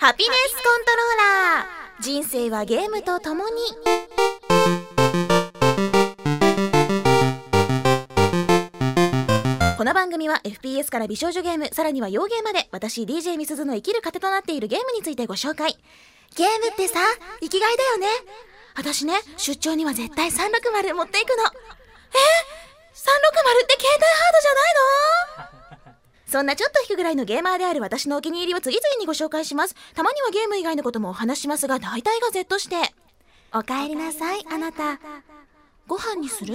ハピネスコントローラー。人生はゲームとともに。この番組は FPS から美少女ゲームさらには洋ゲーまで私 DJ みすずの生きる糧となっているゲームについてご紹介。ゲームってさ生きがいだよね。私ね出張には絶対360持っていくの。え？360って携帯ハードじゃないの？そんなちょっと引くぐらいのゲーマーである私のお気に入りを次々にご紹介します。たまにはゲーム以外のこともお話しますが、大体が Z して。お帰りなさい、あなた。ご飯にする？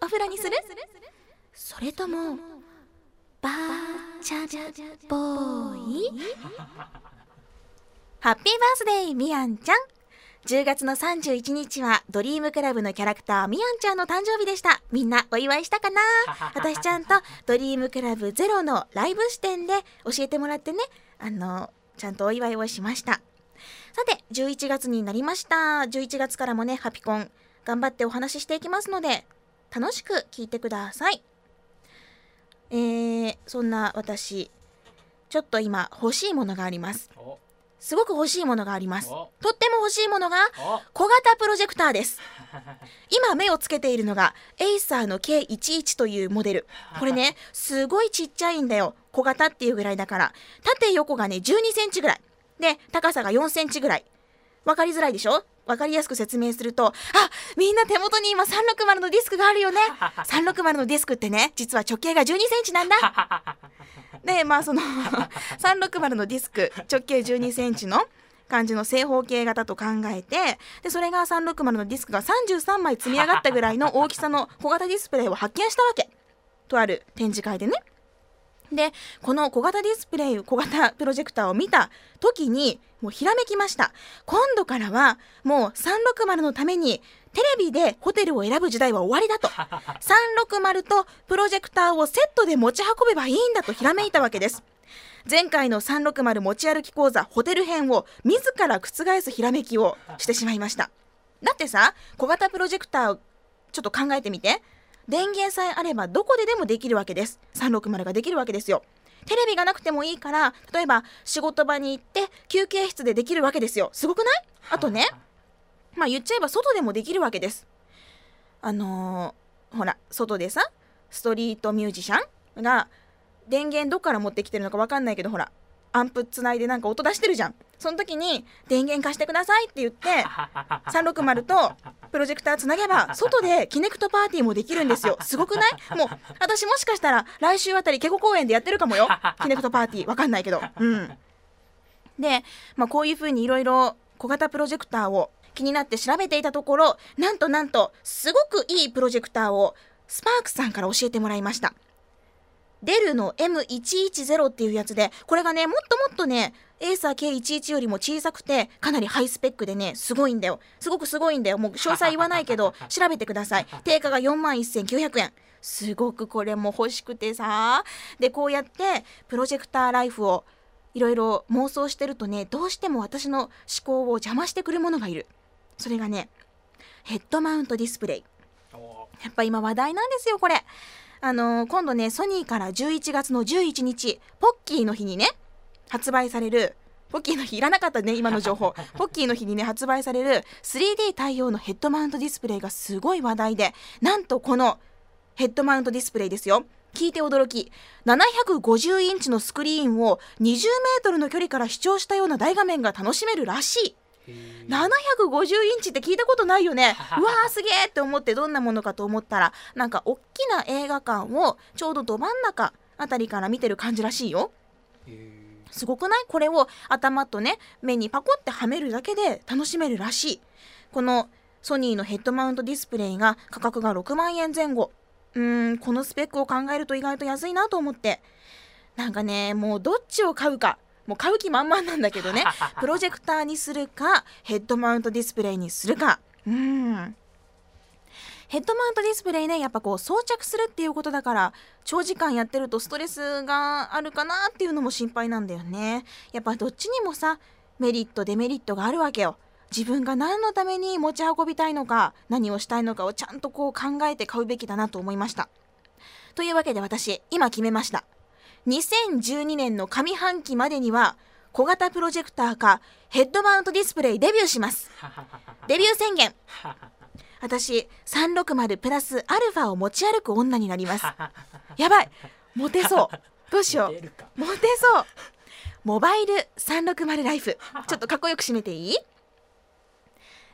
お風呂にする？それとも、バーチャボーイ happy birthday、みやんちゃん。10月の31日はドリームクラブのキャラクターみやんちゃんの誕生日でした。みんなお祝いしたかな？私ちゃんとドリームクラブゼロのライブ視点で教えてもらってね。あのちゃんとお祝いをしました。さて11月になりました。11月からもねハピコン頑張ってお話ししていきますので楽しく聞いてください。えー、そんな私ちょっと今欲しいものがありますすごく欲しいものがあります。とっても欲しいものが小型プロジェクターです。今目をつけているのが Acer の K11 というモデル。これねすごいちっちゃいんだよ。小型っていうぐらいだから。縦横がね12センチぐらい。で高さが4センチぐらい。わかりづらいでしょ？わかりやすく説明すると、あ、みんな手元に今360のディスクがあるよね。360のディスクってね、実は直径が12センチなんだ。で、まあその 360のディスク、直径12センチの感じの正方形型と考えて、で、それが360のディスクが33枚積み上がったぐらいの大きさの小型ディスプレイを発見したわけ。とある展示会でね。でこの小型ディスプレイ小型プロジェクターを見た時にもうひらめきました。今度からはもう360のためにテレビでホテルを選ぶ時代は終わりだと。360とプロジェクターをセットで持ち運べばいいんだとひらめいたわけです。前回の360持ち歩き講座ホテル編を自ら覆すひらめきをしてしまいました。だってさ小型プロジェクターをちょっと考えてみて電源さえあればどこででもできるわけです。360ができるわけですよ。テレビがなくてもいいから例えば仕事場に行って休憩室でできるわけですよ。すごくない？あとねまあ言っちゃえば外でもできるわけです。あのー、ほら外でさストリートミュージシャンが電源どっから持ってきてるのか分かんないけどほらアンプつないでなんか音出してるじゃんその時に電源貸してくださいって言って 360とプロジェクターつなげば 外でキネクトパーティーもできるんですよ。すごくない？もう私もしかしたら来週あたりケコ公園でやってるかもよ。キネクトパーティー。わかんないけど。うん。で、まあ、こういう風にいろいろ小型プロジェクターを気になって調べていたところなんとなんとすごくいいプロジェクターをスパークさんから教えてもらいました。デルの M110 っていうやつでこれがねもっともっとねエーサー K11 よりも小さくてかなりハイスペックでねすごいんだよ。すごくすごいんだよ。もう詳細言わないけど 調べてください。定価が4万1900円。すごくこれも欲しくてさ。でこうやってプロジェクターライフをいろいろ妄想してるとねどうしても私の思考を邪魔してくるものがいる。それがねヘッドマウントディスプレイ。やっぱ今話題なんですよこれ。あのー、今度ねソニーから11月の11日ポッキーの日にね発売されるポッキーの日いらなかったね今の情報。ポッキーの日にね発売される 3D 対応のヘッドマウントディスプレイがすごい話題でなんとこのヘッドマウントディスプレイですよ。聞いて驚き。750インチのスクリーンを20メートルの距離から視聴したような大画面が楽しめるらしい。750インチって聞いたことないよね。うわーすげえって思ってどんなものかと思ったらなんか大きな映画館をちょうどど真ん中あたりから見てる感じらしいよすごくない？これを頭とね目にパコってはめるだけで楽しめるらしい。このソニーのヘッドマウントディスプレイが価格が6万円前後。うーんこのスペックを考えると意外と安いなと思って。なんかねもうどっちを買うか。もう買う気満々なんだけどね。プロジェクターにするかヘッドマウントディスプレイにするか。うんヘッドマウントディスプレイねやっぱこう装着するっていうことだから長時間やってるとストレスがあるかなっていうのも心配なんだよね。やっぱどっちにもさメリットデメリットがあるわけよ。自分が何のために持ち運びたいのか何をしたいのかをちゃんとこう考えて買うべきだなと思いました。というわけで私今決めました。2012年の上半期までには小型プロジェクターかヘッドマウントディスプレイデビューします。デビュー宣言私360プラスアルファを持ち歩く女になります。やばい。モテそう。どうしよう。モテそう。モバイル360ライフ。ちょっとかっこよく締めていい？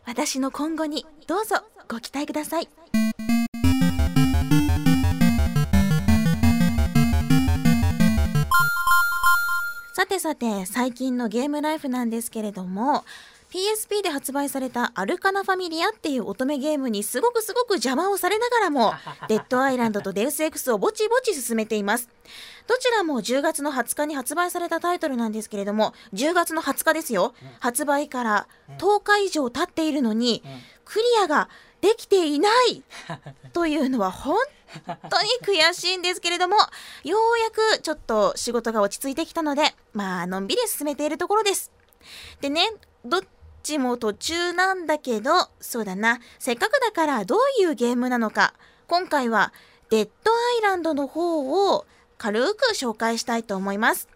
私の今後にどうぞご期待ください。さてさて最近のゲームライフなんですけれども PSP で発売されたアルカナファミリアっていう乙女ゲームにすごくすごく邪魔をされながらも デッドアイランドとデウス X をぼちぼち進めています。どちらも10月の20日に発売されたタイトルなんですけれども10月の20日ですよ。発売から10日以上経っているのにクリアができていない というのは本当に悔しいんですけれどもようやくちょっと仕事が落ち着いてきたのでまあのんびり進めているところです。でねどっちも途中なんだけど、そうだな、せっかくだからどういうゲームなのか、今回はデッドアイランドの方を軽く紹介したいと思います。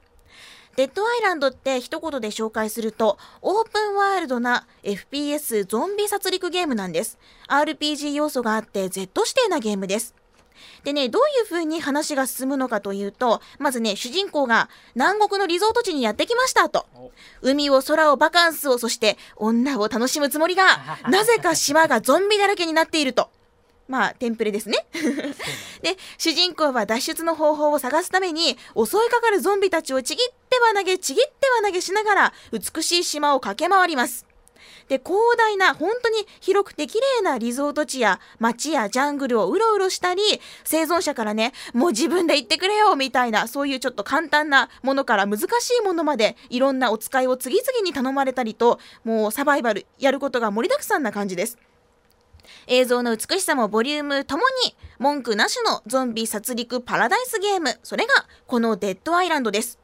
デッドアイランドって一言で紹介すると、オープンワールドな FPS ゾンビ殺戮ゲームなんです。RPG 要素があって Z 指定なゲームです。でね、どういう風に話が進むのかというと、まずね、主人公が南国のリゾート地にやってきましたと。海を空をバカンスを、そして女を楽しむつもりが、なぜか島がゾンビだらけになっていると。まあ、テンプレですね。で、主人公は脱出の方法を探すために、襲いかかるゾンビたちをちぎっては投げ、ちぎっては投げしながら、美しい島を駆け回ります。で広大な本当に広くて綺麗なリゾート地や街やジャングルをうろうろしたり生存者からねもう自分で行ってくれよみたいなそういうちょっと簡単なものから難しいものまでいろんなお使いを次々に頼まれたりともうサバイバルやることが盛りだくさんな感じです。映像の美しさもボリュームともに文句なしのゾンビ殺戮パラダイスゲームそれがこのデッドアイランドです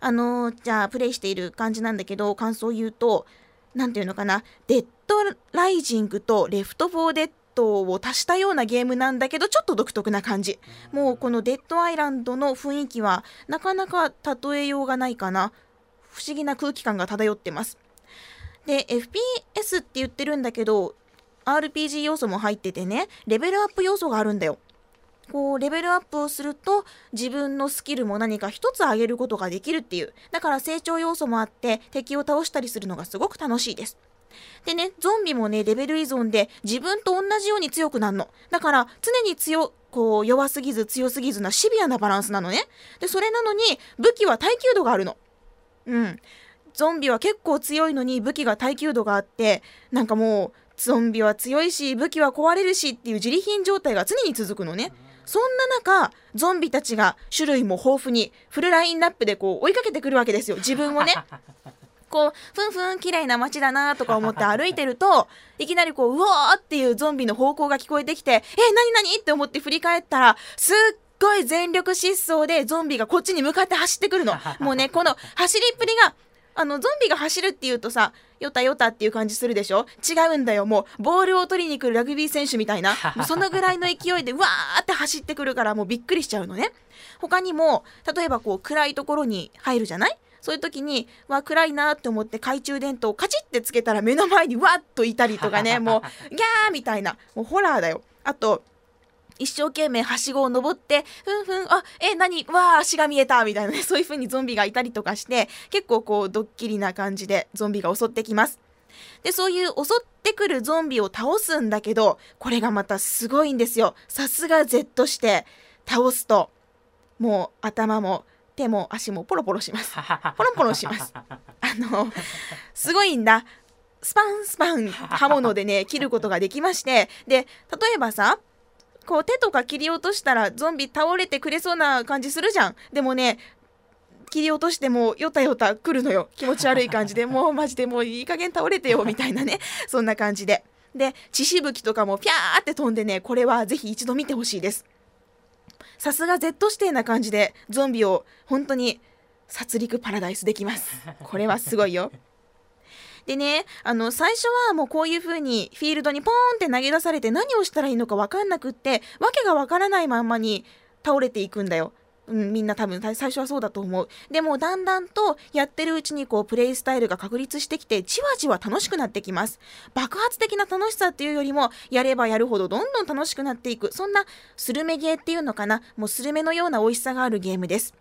あのー、じゃあプレイしている感じなんだけど感想を言うと何ていうのかなデッドライジングとレフト・フォー・デッドを足したようなゲームなんだけどちょっと独特な感じ。もうこのデッドアイランドの雰囲気はなかなか例えようがないかな。不思議な空気感が漂ってます。で FPS って言ってるんだけど RPG 要素も入っててねレベルアップ要素があるんだよ。こうレベルアップをすると自分のスキルも何か一つ上げることができるっていう。だから成長要素もあって敵を倒したりするのがすごく楽しいです。でねゾンビもねレベル依存で自分と同じように強くなるの。だから常に強こう弱すぎず強すぎずなシビアなバランスなのね。でそれなのに武器は耐久度があるの。うん。ゾンビは結構強いのに武器が耐久度があってなんかもうゾンビは強いし武器は壊れるしっていう自利品状態が常に続くのね。そんな中ゾンビたちが種類も豊富にフルラインナップでこう追いかけてくるわけですよ自分をね。こうふんふん綺麗な街だなとか思って歩いてると いきなりこううわーっていうゾンビの方向が聞こえてきてえ何何って思って振り返ったらすっごい全力疾走でゾンビがこっちに向かって走ってくるのもうねこの走りっぷりがあのゾンビが走るっていうとさよたよたっていう感じするでしょ？違うんだよ。もうボールを取りに来るラグビー選手みたいな。そのぐらいの勢いでわーって走ってくるからもうびっくりしちゃうのね。他にも例えばこう暗いところに入るじゃない？そういう時にわ暗いなって思って懐中電灯をカチッてつけたら目の前にわっといたりとかね。もうギャーみたいな。もうホラーだよ。あと一生懸命はしごを登ってふんふんあえ何？わあ足が見えたみたいなね そういう風にゾンビがいたりとかして結構こうドッキリな感じでゾンビが襲ってきます。でそういう襲ってくるゾンビを倒すんだけどこれがまたすごいんですよ。さすが Z して倒すともう頭も手も足もポロポロします。ポロポロします。あのすごいんだ。スパンスパン刃物でね切ることができましてで例えばさこう手とか切り落としたらゾンビ倒れてくれそうな感じするじゃん。でもね切り落としてもよたよた来るのよ。気持ち悪い感じで。もうマジでもういい加減倒れてよ みたいなね。そんな感じで。で血しぶきとかもピャーって飛んでねこれはぜひ一度見てほしいです。さすが Z 指定な感じでゾンビを本当に殺戮パラダイスできます。これはすごいよでねあの最初はもうこういう風にフィールドにポーンって投げ出されて何をしたらいいのか分かんなくって訳が分からないまんまに倒れていくんだようん、みんな多分最初はそうだと思う。でもだんだんとやってるうちにこうプレイスタイルが確立してきてじわじわ楽しくなってきます。爆発的な楽しさっていうよりもやればやるほどどんどん楽しくなっていく。そんなスルメゲーっていうのかな？もうスルメのような美味しさがあるゲームです。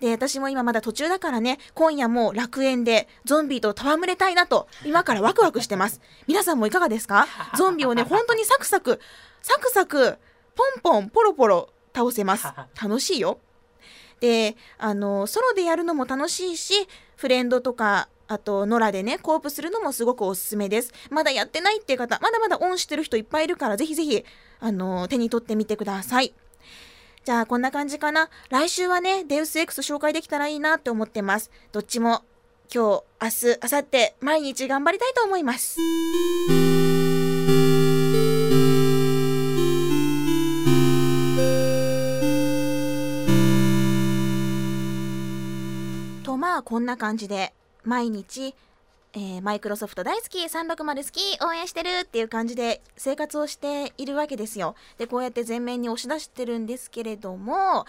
で、私も今まだ途中だからね、今夜も楽園でゾンビと戯れたいなと、今からワクワクしてます。皆さんもいかがですか？ゾンビをね、本当にサクサク、サクサク、ポンポン、ポロポロ倒せます。楽しいよ。であのソロでやるのも楽しいしフレンドとかあと野良でねコープするのもすごくおすすめですまだやってないっていう方まだまだオンしてる人いっぱいいるからぜひぜひあの手に取ってみてくださいじゃあこんな感じかな。来週はねデウス X 紹介できたらいいなって思ってます。どっちも今日明日明後日毎日頑張りたいと思います。とまあこんな感じで毎日えー、マイクロソフト大好き360好き応援してるっていう感じで生活をしているわけですよ。でこうやって前面に押し出してるんですけれども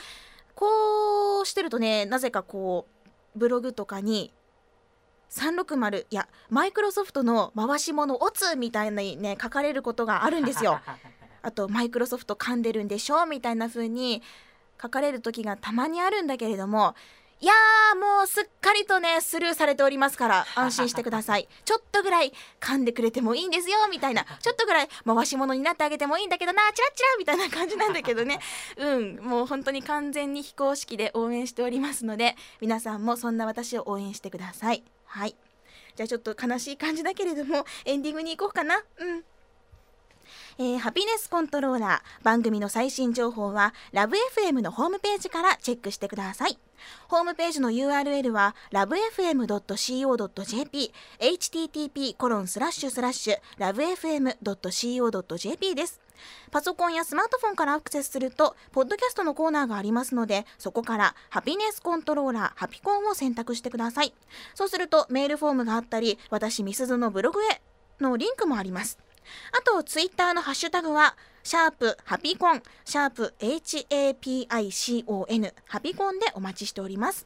こうしてるとねなぜかこうブログとかに360いやマイクロソフトの回し物オツみたいにね書かれることがあるんですよ。あとマイクロソフト噛んでるんでしょみたいな風に書かれる時がたまにあるんだけれどもいやーもうすっかりとねスルーされておりますから 安心してください。ちょっとぐらい噛んでくれてもいいんですよみたいな。ちょっとぐらい回し物になってあげてもいいんだけどなチラチラみたいな感じなんだけどね。うんもう本当に完全に非公式で応援しておりますので皆さんもそんな私を応援してください。はい。じゃあちょっと悲しい感じだけれどもエンディングに行こうかな。うんえー、ハピネスコントローラー番組の最新情報はラブ f m のホームページからチェックしてくださいホームページの URL は lovefm.co.jp http コロンスラッシュスラッシュ lovefm.co.jp ですパソコンやスマートフォンからアクセスすると、ポッドキャストのコーナーがありますので、そこからハピネスコントローラー、ハピコンを選択してください。そうすると、メールフォームがあったり、私、みすずのブログへのリンクもあります。あと、ツイッターのハッシュタグは、シャープハピコン、シャープ HAPICON、ハピコンでお待ちしております。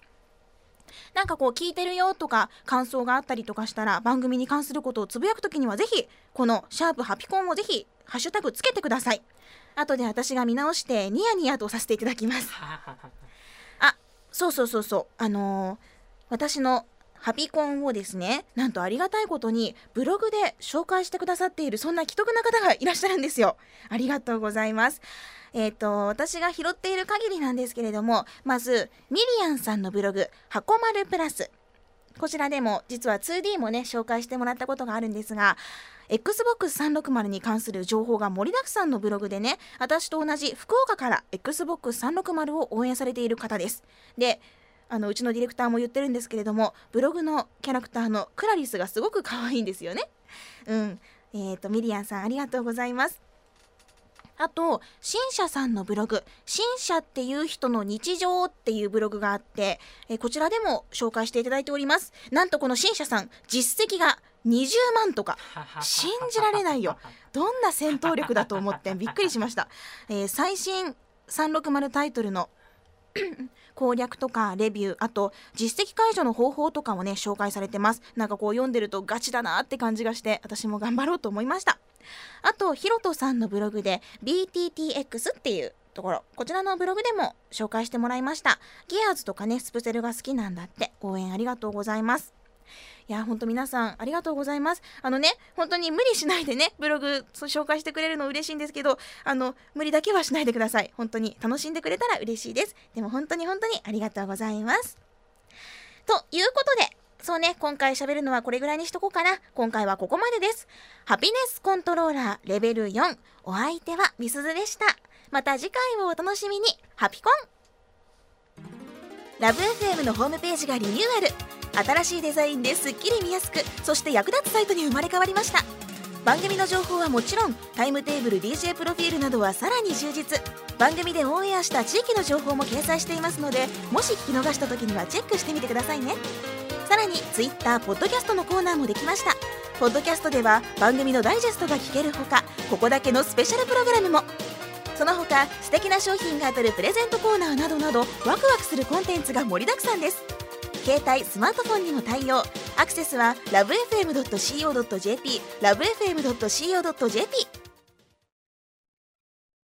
なんかこう聞いてるよとか感想があったりとかしたら番組に関することをつぶやくときにはぜひこのシャープハピコンをぜひハッシュタグつけてください。後で私が見直してニヤニヤとさせていただきます。あ、そうそうそうそう。あのー、私のハピコンをですねなんとありがたいことにブログで紹介してくださっているそんな既得な方がいらっしゃるんですよ。ありがとうございます。えっ、ー、と私が拾っている限りなんですけれどもまずミリアンさんのブログ箱丸プラス。こちらでも実は 2D もね紹介してもらったことがあるんですが Xbox360 に関する情報が盛りだくさんのブログでね私と同じ福岡から Xbox360 を応援されている方です。であのうちのディレクターも言ってるんですけれどもブログのキャラクターのクラリスがすごく可愛いんですよね。うんえーと、ミリアンさんありがとうございます。あと、新社さんのブログ、新社っていう人の日常っていうブログがあって、えこちらでも紹介していただいております。なんとこの新社さん、実績が20万とか、信じられないよ。どんな戦闘力だと思ってびっくりしました。えー、最新360タイトルの 攻略とかレビューあと実績解除の方法とかもね紹介されてます。なんかこう読んでるとガチだなって感じがして私も頑張ろうと思いました。あとひろとさんのブログで BTTX っていうところ。こちらのブログでも紹介してもらいました。ギアーズとかねスプセルが好きなんだって。応援ありがとうございます。いや、ほんと皆さんありがとうございます。あのね、本当に無理しないでね、ブログ紹介してくれるの嬉しいんですけど、あの、無理だけはしないでください。本当に楽しんでくれたら嬉しいです。でも本当に本当にありがとうございます。ということで、そうね、今回喋るのはこれぐらいにしとこうかな。今回はここまでです。ハピネスコントローラーレベル4。お相手はみすずでした。また次回をお楽しみに。ハピコンラブ f m のホームページがリニューアル。新しいデザインですっきり見やすくそして役立つサイトに生まれ変わりました。番組の情報はもちろんタイムテーブル DJ プロフィールなどはさらに充実。番組でオンエアした地域の情報も掲載していますのでもし聞き逃した時にはチェックしてみてくださいね。さらに Twitter ポッドキャストのコーナーもできました。ポッドキャストでは番組のダイジェストが聞けるほかここだけのスペシャルプログラムも。その他素敵な商品が当たるプレゼントコーナーなどなどワクワクするコンテンツが盛りだくさんです。携帯スマートフォンにも対応。アクセスはラブ FM.co.jp ラブ FM.co.jp